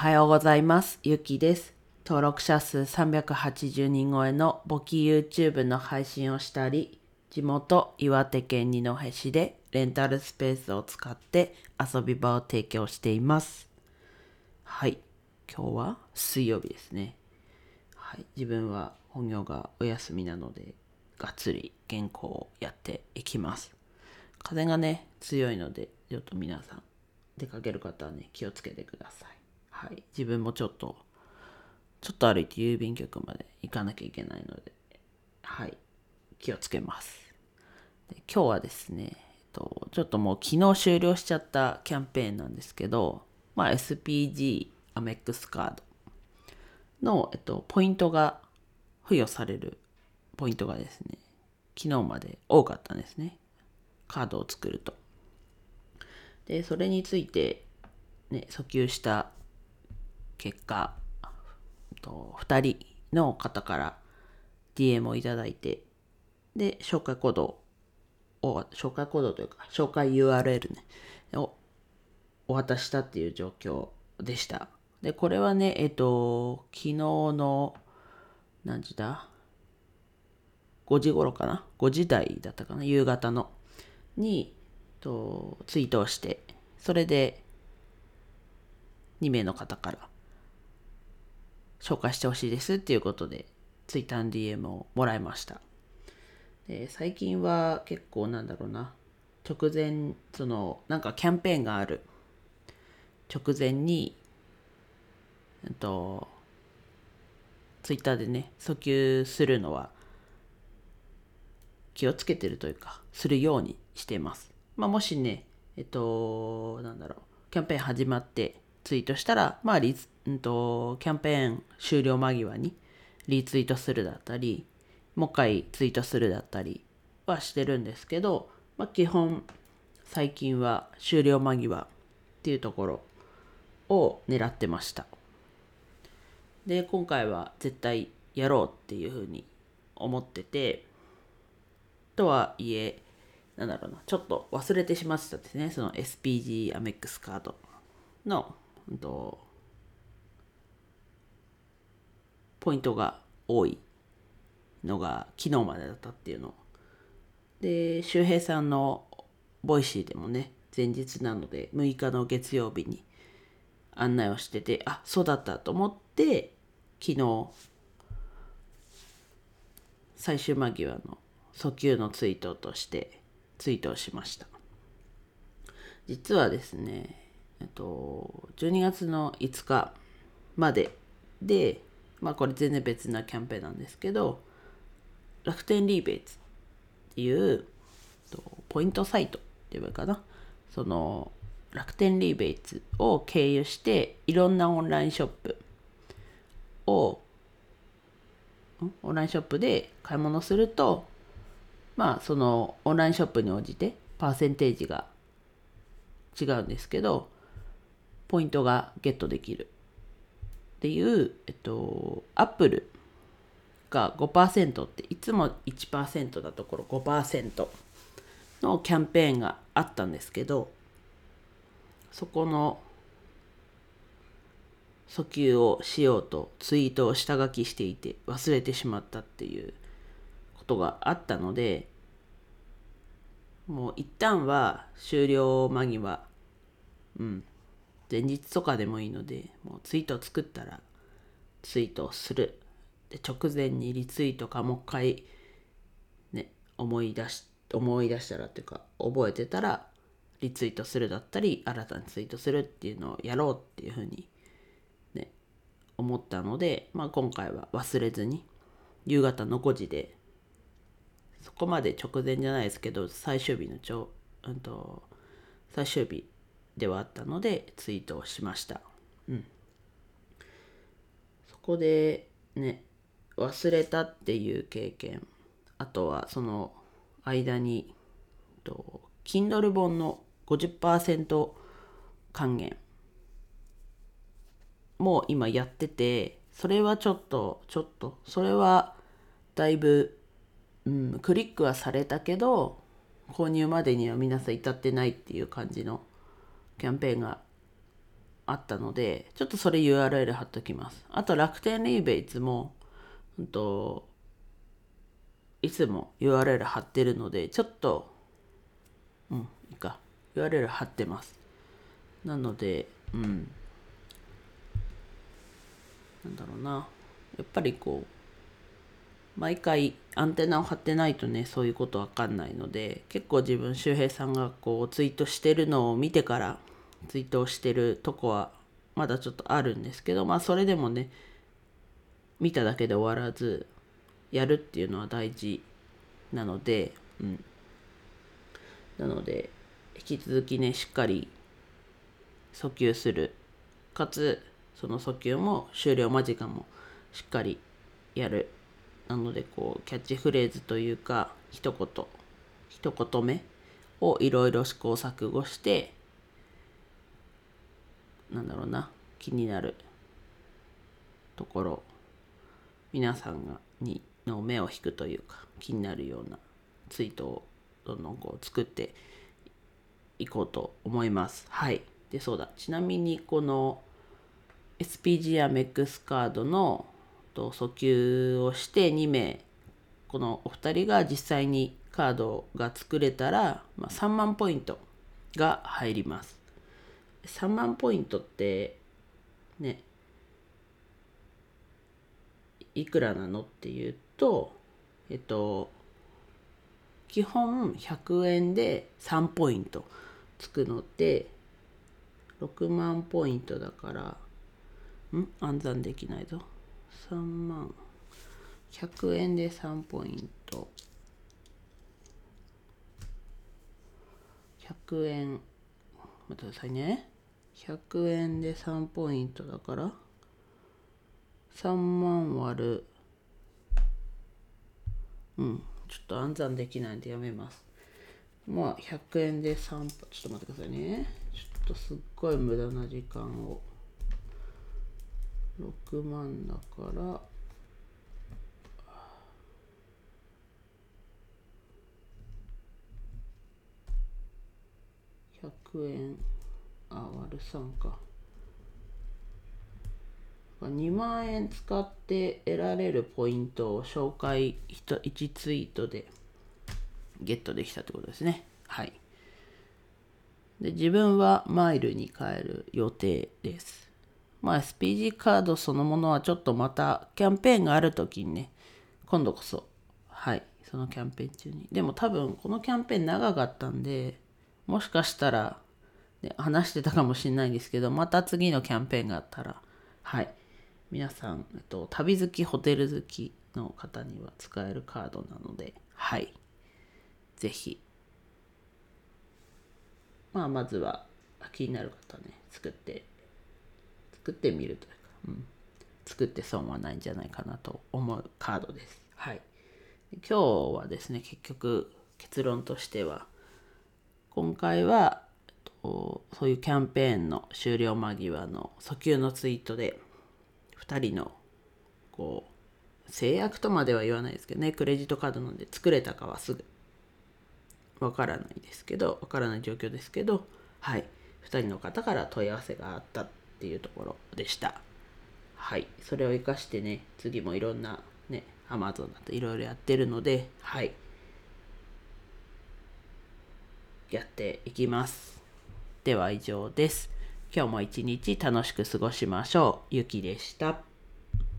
はようございます。ゆきです。登録者数380人超えの簿記 YouTube の配信をしたり、地元岩手県二戸市でレンタルスペースを使って遊び場を提供しています。はい。今日は水曜日ですね。はい。自分は本業がお休みなので、がっつり原稿をやっていきます。風がね、強いので、ちょっと皆さん、出かける方はね、気をつけてください。はい。自分もちょっと、ちょっと歩いて郵便局まで行かなきゃいけないので、はい。気をつけます。で今日はですね、えっと、ちょっともう昨日終了しちゃったキャンペーンなんですけど、まあ、SPG アメックスカードの、えっと、ポイントが付与されるポイントがですね、昨日まで多かったんですね。カードを作ると。で、それについて、ね、訴求した結果、と2人の方から DM をいただいて、で、紹介コードを、紹介コードというか、紹介 URL ね、をお渡したっていう状況でした。で、これはね、えっと、昨日の、何時だ ?5 時頃かな ?5 時台だったかな？夕方の。に、と、ツイートをして、それで、2名の方から、紹介してほしいですっていうことで、ツイッターの DM をもらいました。で最近は結構なんだろうな、直前、その、なんかキャンペーンがある直前に、えっと、ツイッターでね、訴求するのは気をつけてるというか、するようにしています。まあ、もしね、えっと、なんだろう、キャンペーン始まってツイートしたら、まあリツ、うんと、キャンペーン終了間際にリツイートするだったり、もう一回ツイートするだったりはしてるんですけど、まあ、基本最近は終了間際っていうところを狙ってました。で、今回は絶対やろうっていうふうに思ってて、とはいえ、なんだろうな、ちょっと忘れてしまってたですね、その SPG アメックスカードの、んと、ポイントが多いのが昨日までだったっていうの。で、周平さんのVoicy でもね、前日なので6日の月曜日に案内をしてて、あ、そうだったと思って、昨日、最終間際の訴求のツイートとしてツイートをしました。実はですね、えっと、12月の5日までで、まあこれ全然別なキャンペーンなんですけど、楽天リーベイツっていうポイントサイトって言えばいいかな。その楽天リーベイツを経由していろんなオンラインショップをオンラインショップで買い物するとまあそのオンラインショップに応じてパーセンテージが違うんですけどポイントがゲットできるっていうえっとアップルが5%っていつも1%だところ5%のキャンペーンがあったんですけどそこの訴求をしようとツイートを下書きしていて忘れてしまったっていうことがあったのでもう一旦は終了間際うん前日とかでもいいのでもうツイートを作ったらツイートをする。で直前にリツイートかもう一回ね思い出し思い出したらっていうか覚えてたらリツイートするだったり新たにツイートするっていうのをやろうっていうふうにね思ったので、まあ、今回は忘れずに夕方の5時でそこまで直前じゃないですけど最終日のちょ、うん、と最終日ではあったのでツイートをしました。うん、そこでね忘れたっていう経験。あとはその間にと Kindle 本の50%還元。もう今やっててそれはちょっとちょっとそれはだいぶ、うん、クリックはされたけど購入までには皆さん至ってないっていう感じのキャンペーンがあったので、ちょっとそれ URL 貼っときます。あと楽天リーベイツも、うんと、いつも URL 貼ってるので、ちょっと、うん、いいか。URL 貼ってます。なので、うん。なんだろうな。やっぱりこう、毎回アンテナを張ってないとね、そういうことわかんないので、結構自分、周平さんがこう、ツイートしてるのを見てから、ツイートをしてるとこは、まだちょっとあるんですけど、まあ、それでもね、見ただけで終わらず、やるっていうのは大事なので、うん。なので、引き続きね、しっかり訴求する。かつ、その訴求も終了間近もしっかりやる。なので、こう、キャッチフレーズというか、一言、一言目をいろいろ試行錯誤して、なんだろうな、気になるところ、皆さんが、に、の目を引くというか、気になるようなツイートをどんどんこう作っていこうと思います。はい。で、そうだ。ちなみに、この SPG や MEX カードのと訴求をして2名、このお二人が実際にカードが作れたら、まあ、3万ポイントが入ります。3万ポイントって、ね、いくらなのっていうと、えっと、基本100円で3ポイントつくので、6万ポイントだから、ん？暗算できないぞ。3万。100円で3ポイント。100円。待ってくださいね。100円で3ポイントだから、3万割る。うん。ちょっと暗算できないんでやめます。まあ、100円で3ポ、ちょっと待ってくださいね。ちょっとすっごい無駄な時間を。6万だから、100円、あ、割る3か。2万円使って得られるポイントを紹介1ツイートでゲットできたってことですね。はい。で、自分はマイルに変える予定です。まあ SPG カードそのものはちょっとまたキャンペーンがある時にね、今度こそ、はい、そのキャンペーン中に。でも多分このキャンペーン長かったんで、もしかしたら、ね、話してたかもしれないんですけど、また次のキャンペーンがあったら、はい、皆さん、えっと、旅好き、ホテル好きの方には使えるカードなので、はい、ぜひ、まあまずは気になる方ね、作って作ってみるというか、うん、作って損はないんじゃないかなと思うカードです。はい。今日はですね、結局結論としては、今回は、そういうキャンペーンの終了間際の訴求のツイートで、2人の、こう、制約とまでは言わないですけどね、クレジットカードなんで作れたかはすぐわからないですけど、わからない状況ですけど、はい。2人の方から問い合わせがあったっていうところでした。はい。それを活かしてね、次もいろんなね、Amazon だといろいろやってるので、はい。やっていきます。では以上です。今日も一日楽しく過ごしましょう。ゆきでした。